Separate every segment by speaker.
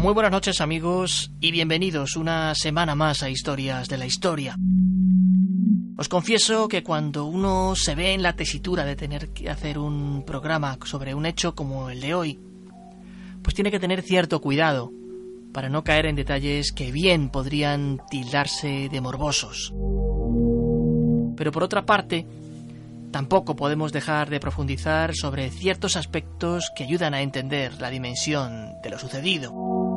Speaker 1: Muy buenas noches amigos y bienvenidos una semana más a Historias de la Historia. Os confieso que cuando uno se ve en la tesitura de tener que hacer un programa sobre un hecho como el de hoy, pues tiene que tener cierto cuidado para no caer en detalles que bien podrían tildarse de morbosos. Pero por otra parte, tampoco podemos dejar de profundizar sobre ciertos aspectos que ayudan a entender la dimensión de lo sucedido.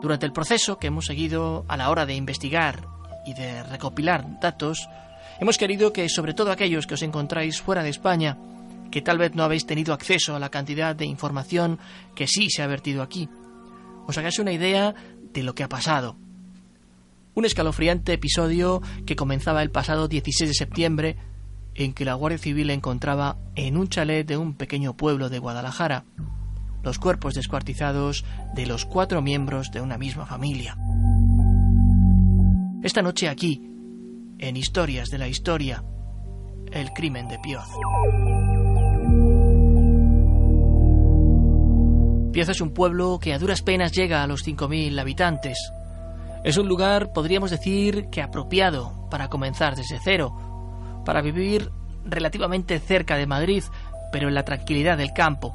Speaker 1: Durante el proceso que hemos seguido a la hora de investigar y de recopilar datos, hemos querido que sobre todo aquellos que os encontráis fuera de España, que tal vez no habéis tenido acceso a la cantidad de información que sí se ha vertido aquí, os hagáis una idea de lo que ha pasado. Un escalofriante episodio que comenzaba el pasado 16 de septiembre, en que la Guardia Civil encontraba en un chalet de un pequeño pueblo de Guadalajara los cuerpos descuartizados de los cuatro miembros de una misma familia. Esta noche aquí, en Historias de la Historia, el crimen de Pioz. Pioz es un pueblo que a duras penas llega a los 5.000 habitantes. Es un lugar, podríamos decir, que apropiado para comenzar desde cero, para vivir relativamente cerca de Madrid, pero en la tranquilidad del campo.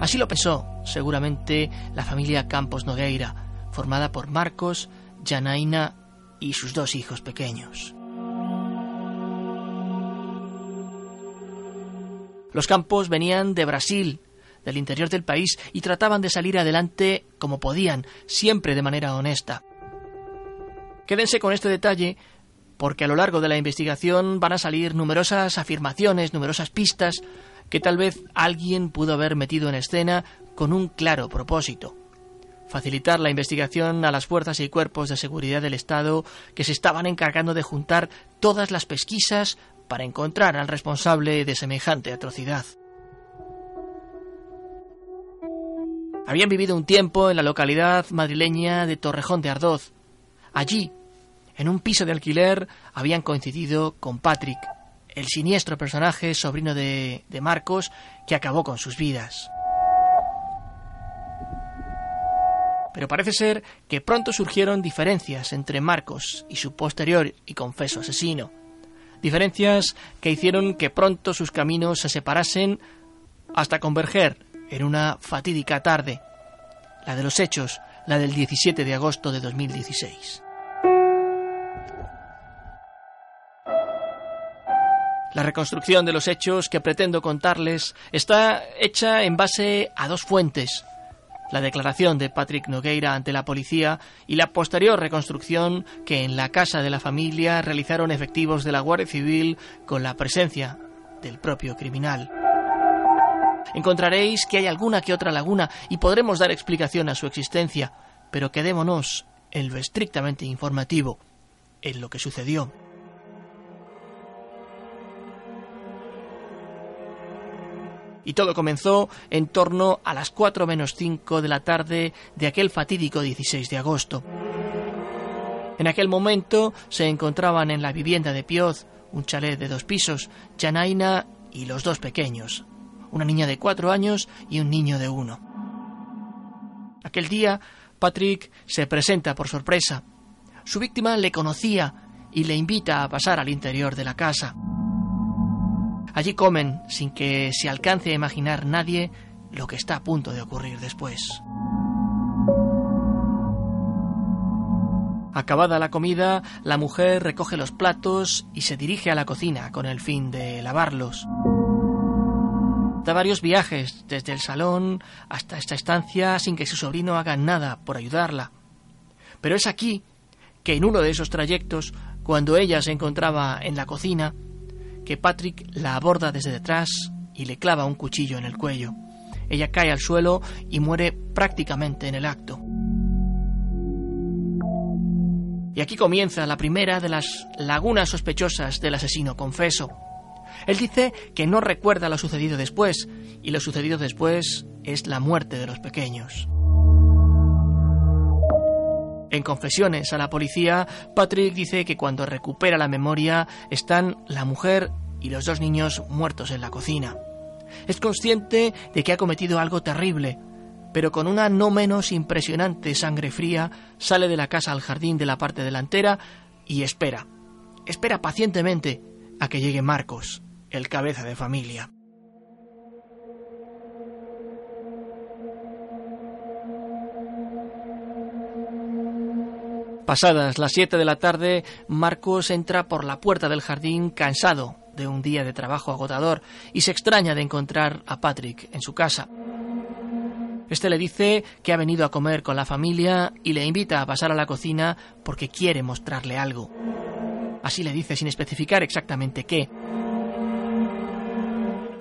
Speaker 1: Así lo pensó, seguramente, la familia Campos Nogueira, formada por Marcos, Janaina y sus dos hijos pequeños. Los Campos venían de Brasil, del interior del país, y trataban de salir adelante como podían, siempre de manera honesta. Quédense con este detalle porque a lo largo de la investigación van a salir numerosas afirmaciones, numerosas pistas que tal vez alguien pudo haber metido en escena con un claro propósito. Facilitar la investigación a las fuerzas y cuerpos de seguridad del Estado que se estaban encargando de juntar todas las pesquisas para encontrar al responsable de semejante atrocidad. Habían vivido un tiempo en la localidad madrileña de Torrejón de Ardoz. Allí, en un piso de alquiler, habían coincidido con Patrick, el siniestro personaje sobrino de, de Marcos que acabó con sus vidas. Pero parece ser que pronto surgieron diferencias entre Marcos y su posterior y confeso asesino. Diferencias que hicieron que pronto sus caminos se separasen hasta converger en una fatídica tarde, la de los hechos, la del 17 de agosto de 2016. La reconstrucción de los hechos que pretendo contarles está hecha en base a dos fuentes. La declaración de Patrick Nogueira ante la policía y la posterior reconstrucción que en la casa de la familia realizaron efectivos de la Guardia Civil con la presencia del propio criminal. Encontraréis que hay alguna que otra laguna y podremos dar explicación a su existencia, pero quedémonos en lo estrictamente informativo, en lo que sucedió. Y todo comenzó en torno a las 4 menos 5 de la tarde de aquel fatídico 16 de agosto. En aquel momento se encontraban en la vivienda de Pioz, un chalet de dos pisos, Janaina y los dos pequeños, una niña de cuatro años y un niño de uno. Aquel día, Patrick se presenta por sorpresa. Su víctima le conocía y le invita a pasar al interior de la casa. Allí comen, sin que se alcance a imaginar nadie, lo que está a punto de ocurrir después. Acabada la comida, la mujer recoge los platos y se dirige a la cocina con el fin de lavarlos. Da varios viajes desde el salón hasta esta estancia sin que su sobrino haga nada por ayudarla. Pero es aquí que en uno de esos trayectos, cuando ella se encontraba en la cocina, que Patrick la aborda desde detrás y le clava un cuchillo en el cuello. Ella cae al suelo y muere prácticamente en el acto. Y aquí comienza la primera de las lagunas sospechosas del asesino confeso. Él dice que no recuerda lo sucedido después, y lo sucedido después es la muerte de los pequeños. En confesiones a la policía, Patrick dice que cuando recupera la memoria están la mujer y los dos niños muertos en la cocina. Es consciente de que ha cometido algo terrible, pero con una no menos impresionante sangre fría sale de la casa al jardín de la parte delantera y espera, espera pacientemente a que llegue Marcos, el cabeza de familia. Pasadas las siete de la tarde, Marcos entra por la puerta del jardín cansado de un día de trabajo agotador y se extraña de encontrar a Patrick en su casa. Este le dice que ha venido a comer con la familia y le invita a pasar a la cocina porque quiere mostrarle algo. Así le dice sin especificar exactamente qué.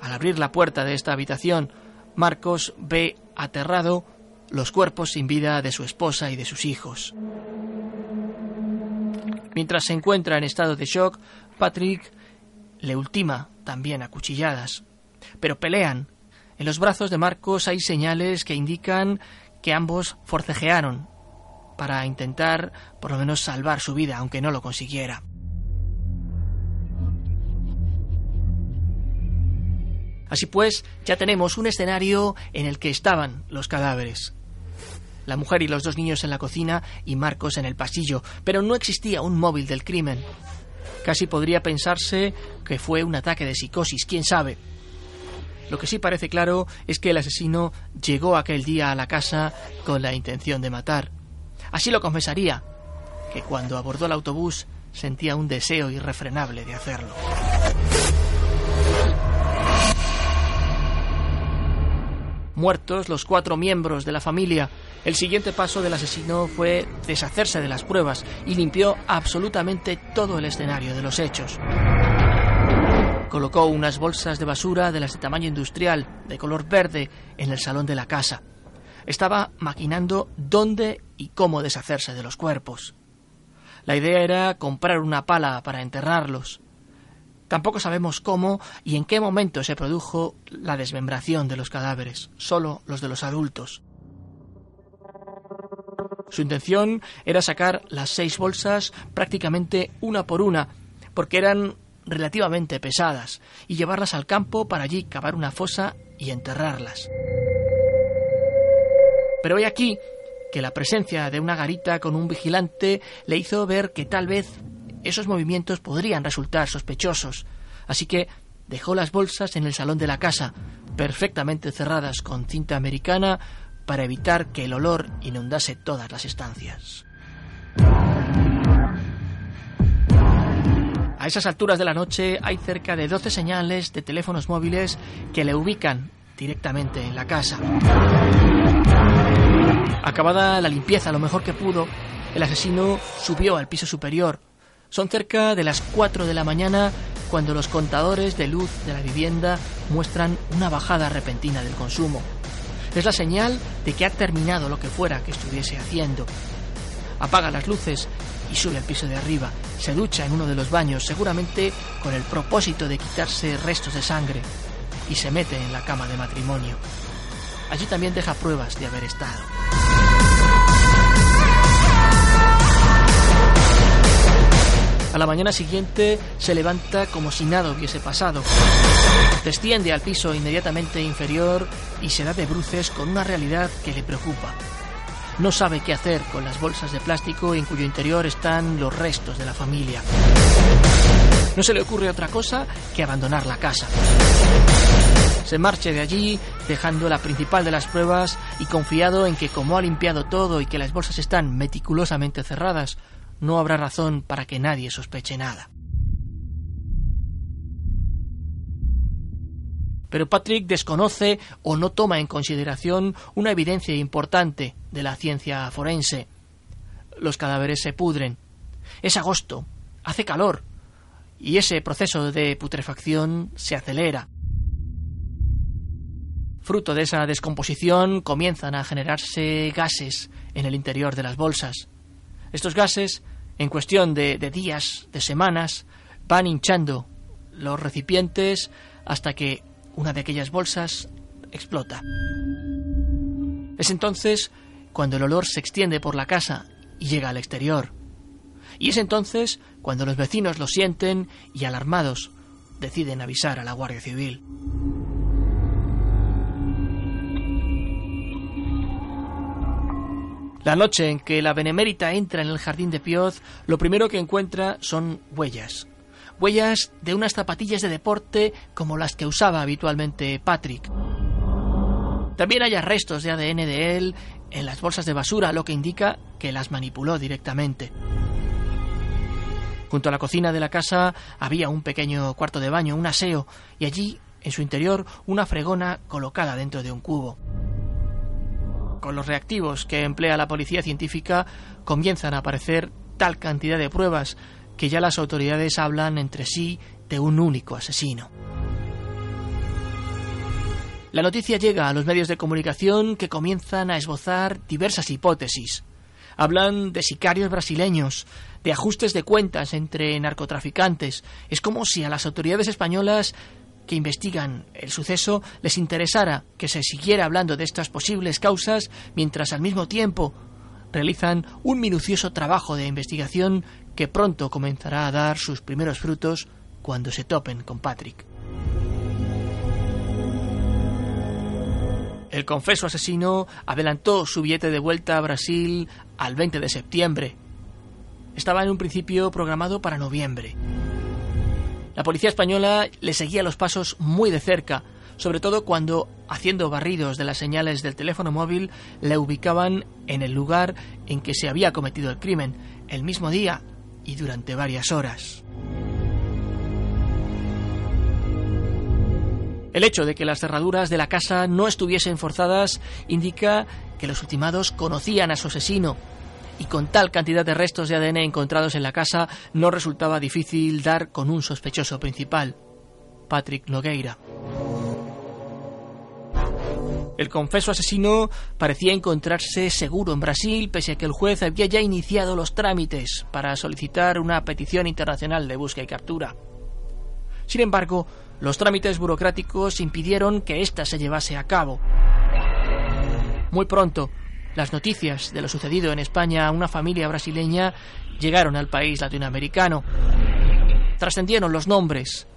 Speaker 1: Al abrir la puerta de esta habitación, Marcos ve aterrado los cuerpos sin vida de su esposa y de sus hijos. Mientras se encuentra en estado de shock, Patrick le ultima también a cuchilladas. Pero pelean en los brazos de Marcos hay señales que indican que ambos forcejearon para intentar por lo menos salvar su vida, aunque no lo consiguiera. Así pues, ya tenemos un escenario en el que estaban los cadáveres. La mujer y los dos niños en la cocina y Marcos en el pasillo, pero no existía un móvil del crimen. Casi podría pensarse que fue un ataque de psicosis, quién sabe. Lo que sí parece claro es que el asesino llegó aquel día a la casa con la intención de matar. Así lo confesaría, que cuando abordó el autobús sentía un deseo irrefrenable de hacerlo. Muertos los cuatro miembros de la familia, el siguiente paso del asesino fue deshacerse de las pruebas y limpió absolutamente todo el escenario de los hechos. Colocó unas bolsas de basura de las de tamaño industrial, de color verde, en el salón de la casa. Estaba maquinando dónde y cómo deshacerse de los cuerpos. La idea era comprar una pala para enterrarlos. Tampoco sabemos cómo y en qué momento se produjo la desmembración de los cadáveres, solo los de los adultos. Su intención era sacar las seis bolsas prácticamente una por una, porque eran relativamente pesadas y llevarlas al campo para allí cavar una fosa y enterrarlas. Pero hay aquí que la presencia de una garita con un vigilante le hizo ver que tal vez esos movimientos podrían resultar sospechosos, así que dejó las bolsas en el salón de la casa, perfectamente cerradas con cinta americana para evitar que el olor inundase todas las estancias. A esas alturas de la noche hay cerca de 12 señales de teléfonos móviles que le ubican directamente en la casa. Acabada la limpieza lo mejor que pudo, el asesino subió al piso superior. Son cerca de las 4 de la mañana cuando los contadores de luz de la vivienda muestran una bajada repentina del consumo. Es la señal de que ha terminado lo que fuera que estuviese haciendo. Apaga las luces y sube al piso de arriba. Se ducha en uno de los baños, seguramente con el propósito de quitarse restos de sangre, y se mete en la cama de matrimonio. Allí también deja pruebas de haber estado. A la mañana siguiente se levanta como si nada hubiese pasado. Desciende al piso inmediatamente inferior y se da de bruces con una realidad que le preocupa. no sabe qué hacer con las bolsas de plástico en cuyo interior están los restos de la familia. No se le ocurre otra cosa que abandonar la casa. Se marcha de allí, dejando la principal de las pruebas y confiado en que como ha limpiado todo y que las bolsas están meticulosamente cerradas, no habrá razón para que nadie sospeche nada. Pero Patrick desconoce o no toma en consideración una evidencia importante de la ciencia forense. Los cadáveres se pudren. Es agosto, hace calor, y ese proceso de putrefacción se acelera. Fruto de esa descomposición comienzan a generarse gases en el interior de las bolsas. Estos gases, en cuestión de, días, de semanas, van hinchando los recipientes hasta que una de aquellas bolsas explota. Es entonces cuando el olor se extiende por la casa y llega al exterior. Y es entonces cuando los vecinos lo sienten y alarmados deciden avisar a la Guardia Civil. La noche en que la benemérita entra en el jardín de Pioz, lo primero que encuentra son huellas, huellas de unas zapatillas de deporte como las que usaba habitualmente Patrick. También hay restos de ADN de él en las bolsas de basura, lo que indica que las manipuló directamente. Junto a la cocina de la casa había un pequeño cuarto de baño, un aseo, y allí, en su interior, una fregona colocada dentro de un cubo. Con los reactivos que emplea la policía científica comienzan a aparecer tal cantidad de pruebas que ya las autoridades hablan entre sí de un único asesino. La noticia llega a los medios de comunicación que comienzan a esbozar diversas hipótesis. Hablan de sicarios brasileños, de ajustes de cuentas entre narcotraficantes. Es como si a las autoridades españolas que investigan el suceso les interesara que se siguiera hablando de estas posibles causas mientras al mismo tiempo realizan un minucioso trabajo de investigación que pronto comenzará a dar sus primeros frutos cuando se topen con Patrick. El confeso asesino adelantó su billete de vuelta a Brasil al 20 de septiembre. Estaba en un principio programado para noviembre. La policía española le seguía los pasos muy de cerca, sobre todo cuando, haciendo barridos de las señales del teléfono móvil, le ubicaban en el lugar en que se había cometido el crimen, el mismo día y durante varias horas. El hecho de que las cerraduras de la casa no estuviesen forzadas indica que los ultimados conocían a su asesino y con tal cantidad de restos de ADN encontrados en la casa no resultaba difícil dar con un sospechoso principal, Patrick Nogueira. El confeso asesino parecía encontrarse seguro en Brasil, pese a que el juez había ya iniciado los trámites para solicitar una petición internacional de búsqueda y captura. Sin embargo, los trámites burocráticos impidieron que ésta se llevase a cabo. Muy pronto, las noticias de lo sucedido en España a una familia brasileña llegaron al país latinoamericano. Trascendieron los nombres,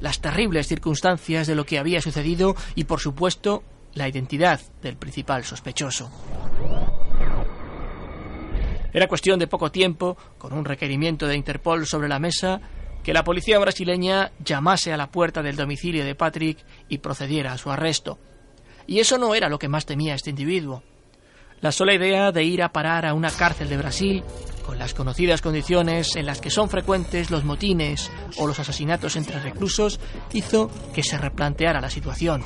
Speaker 1: las terribles circunstancias de lo que había sucedido y, por supuesto, la identidad del principal sospechoso. Era cuestión de poco tiempo, con un requerimiento de Interpol sobre la mesa, que la policía brasileña llamase a la puerta del domicilio de Patrick y procediera a su arresto. Y eso no era lo que más temía este individuo. La sola idea de ir a parar a una cárcel de Brasil, con las conocidas condiciones en las que son frecuentes los motines o los asesinatos entre reclusos, hizo que se replanteara la situación.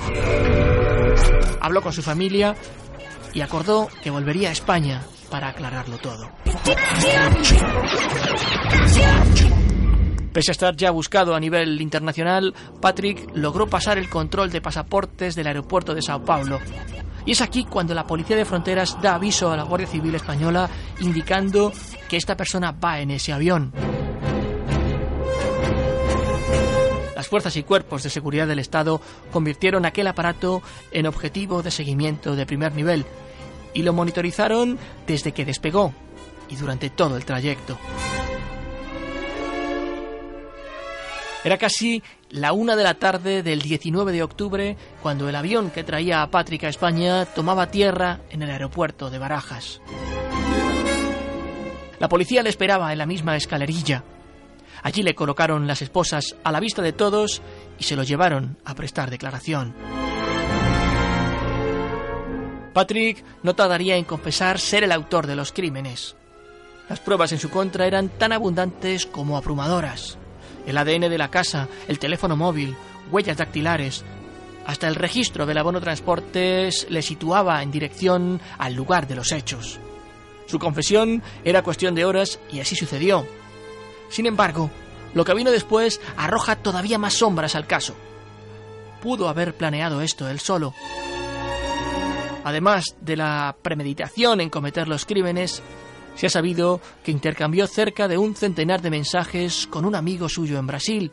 Speaker 1: Habló con su familia y acordó que volvería a España para aclararlo todo. Pese a estar ya buscado a nivel internacional, Patrick logró pasar el control de pasaportes del aeropuerto de Sao Paulo y es aquí cuando la Policía de Fronteras da aviso a la Guardia Civil Española indicando que esta persona va en ese avión. Las fuerzas y cuerpos de seguridad del Estado convirtieron aquel aparato en objetivo de seguimiento de primer nivel y lo monitorizaron desde que despegó y durante todo el trayecto. Era casi la una de la tarde del 19 de octubre, cuando el avión que traía a Patrick a España tomaba tierra en el aeropuerto de Barajas. La policía le esperaba en la misma escalerilla. Allí le colocaron las esposas a la vista de todos y se lo llevaron a prestar declaración. Patrick no tardaría en confesar ser el autor de los crímenes. Las pruebas en su contra eran tan abundantes como abrumadoras. El ADN de la casa, el teléfono móvil, huellas dactilares, hasta el registro del abono transportes le situaba en dirección al lugar de los hechos. Su confesión era cuestión de horas y así sucedió. Sin embargo, lo que vino después arroja todavía más sombras al caso. Pudo haber planeado esto él solo. Además de la premeditación en cometer los crímenes, se ha sabido que intercambió cerca de un centenar de mensajes con un amigo suyo en Brasil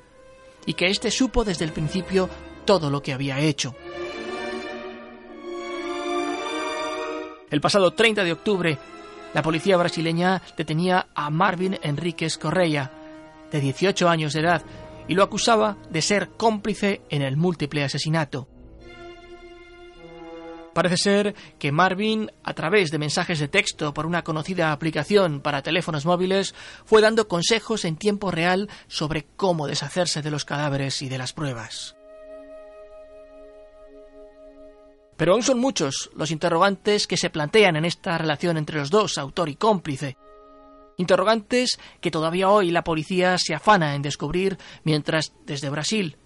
Speaker 1: y que éste supo desde el principio todo lo que había hecho. El pasado 30 de octubre, la policía brasileña detenía a Marvin Enríquez Correia, de 18 años de edad, y lo acusaba de ser cómplice en el múltiple asesinato. Parece ser que Marvin, a través de mensajes de texto por una conocida aplicación para teléfonos móviles, fue dando consejos en tiempo real sobre cómo deshacerse de los cadáveres y de las pruebas. Pero aún son muchos los interrogantes que se plantean en esta relación entre los dos, autor y cómplice. Interrogantes que todavía hoy la policía se afana en descubrir mientras desde Brasil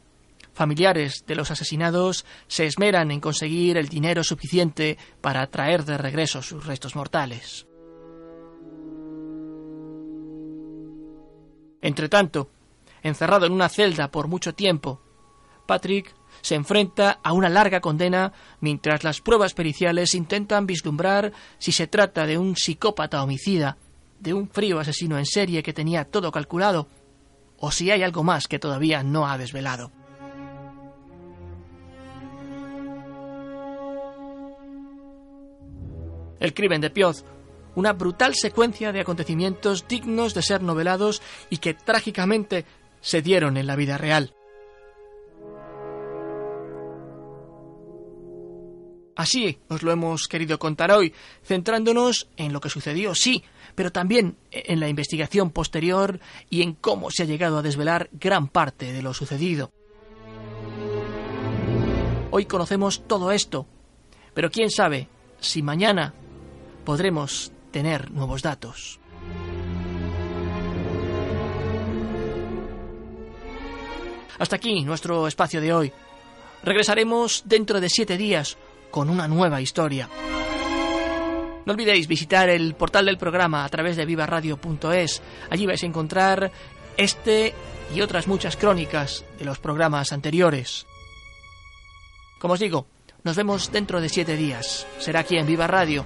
Speaker 1: familiares de los asesinados se esmeran en conseguir el dinero suficiente para traer de regreso sus restos mortales. Entretanto, encerrado en una celda por mucho tiempo, Patrick se enfrenta a una larga condena mientras las pruebas periciales intentan vislumbrar si se trata de un psicópata homicida, de un frío asesino en serie que tenía todo calculado, o si hay algo más que todavía no ha desvelado. El crimen de Pioz, una brutal secuencia de acontecimientos dignos de ser novelados y que trágicamente se dieron en la vida real. Así os lo hemos querido contar hoy, centrándonos en lo que sucedió, sí, pero también en la investigación posterior y en cómo se ha llegado a desvelar gran parte de lo sucedido. Hoy conocemos todo esto, pero quién sabe si mañana podremos tener nuevos datos. Hasta aquí nuestro espacio de hoy. Regresaremos dentro de siete días con una nueva historia. No olvidéis visitar el portal del programa a través de vivaradio.es. Allí vais a encontrar este y otras muchas crónicas de los programas anteriores. Como os digo, nos vemos dentro de siete días. Será aquí en Viva Radio